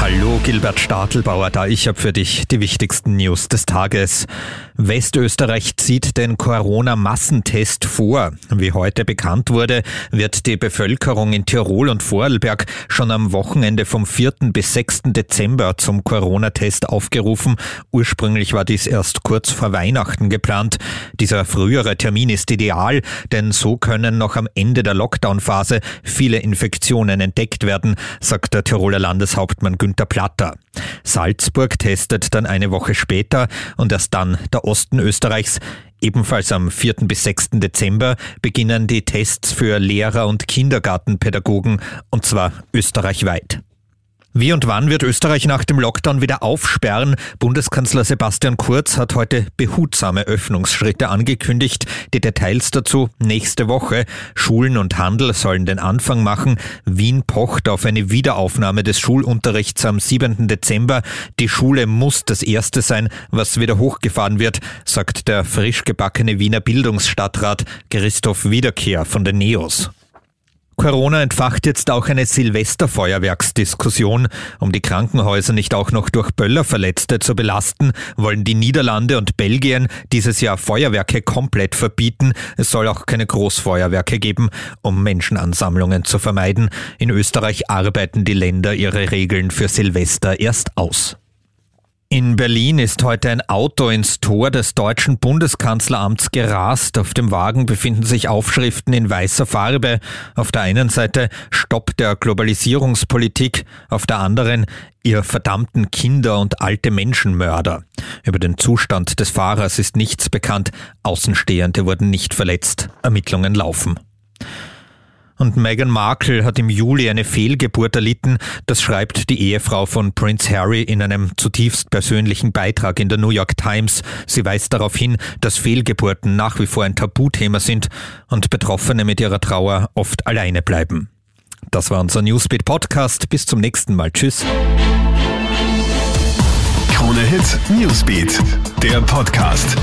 Hallo Gilbert Stadelbauer, da ich habe für dich die wichtigsten News des Tages. Westösterreich zieht den Corona-Massentest vor. Wie heute bekannt wurde, wird die Bevölkerung in Tirol und Vorarlberg schon am Wochenende vom 4. bis 6. Dezember zum Corona-Test aufgerufen. Ursprünglich war dies erst kurz vor Weihnachten geplant. Dieser frühere Termin ist ideal, denn so können noch am Ende der Lockdown-Phase viele Infektionen entdeckt werden, sagt der Tiroler Landeshauptmann Günter Platter. Salzburg testet dann eine Woche später und erst dann der Osten Österreichs. Ebenfalls am 4. bis 6. Dezember beginnen die Tests für Lehrer und Kindergartenpädagogen und zwar österreichweit. Wie und wann wird Österreich nach dem Lockdown wieder aufsperren? Bundeskanzler Sebastian Kurz hat heute behutsame Öffnungsschritte angekündigt. Die Details dazu nächste Woche. Schulen und Handel sollen den Anfang machen. Wien pocht auf eine Wiederaufnahme des Schulunterrichts am 7. Dezember. Die Schule muss das erste sein, was wieder hochgefahren wird, sagt der frisch gebackene Wiener Bildungsstadtrat Christoph Wiederkehr von den Neos. Corona entfacht jetzt auch eine Silvesterfeuerwerksdiskussion. Um die Krankenhäuser nicht auch noch durch Böllerverletzte zu belasten, wollen die Niederlande und Belgien dieses Jahr Feuerwerke komplett verbieten. Es soll auch keine Großfeuerwerke geben, um Menschenansammlungen zu vermeiden. In Österreich arbeiten die Länder ihre Regeln für Silvester erst aus. In Berlin ist heute ein Auto ins Tor des deutschen Bundeskanzleramts gerast. Auf dem Wagen befinden sich Aufschriften in weißer Farbe. Auf der einen Seite Stopp der Globalisierungspolitik, auf der anderen ihr verdammten Kinder und alte Menschenmörder. Über den Zustand des Fahrers ist nichts bekannt. Außenstehende wurden nicht verletzt. Ermittlungen laufen. Und Meghan Markle hat im Juli eine Fehlgeburt erlitten. Das schreibt die Ehefrau von Prince Harry in einem zutiefst persönlichen Beitrag in der New York Times. Sie weist darauf hin, dass Fehlgeburten nach wie vor ein Tabuthema sind und Betroffene mit ihrer Trauer oft alleine bleiben. Das war unser Newsbeat Podcast. Bis zum nächsten Mal. Tschüss. Krone Hit Newsbeat, der Podcast.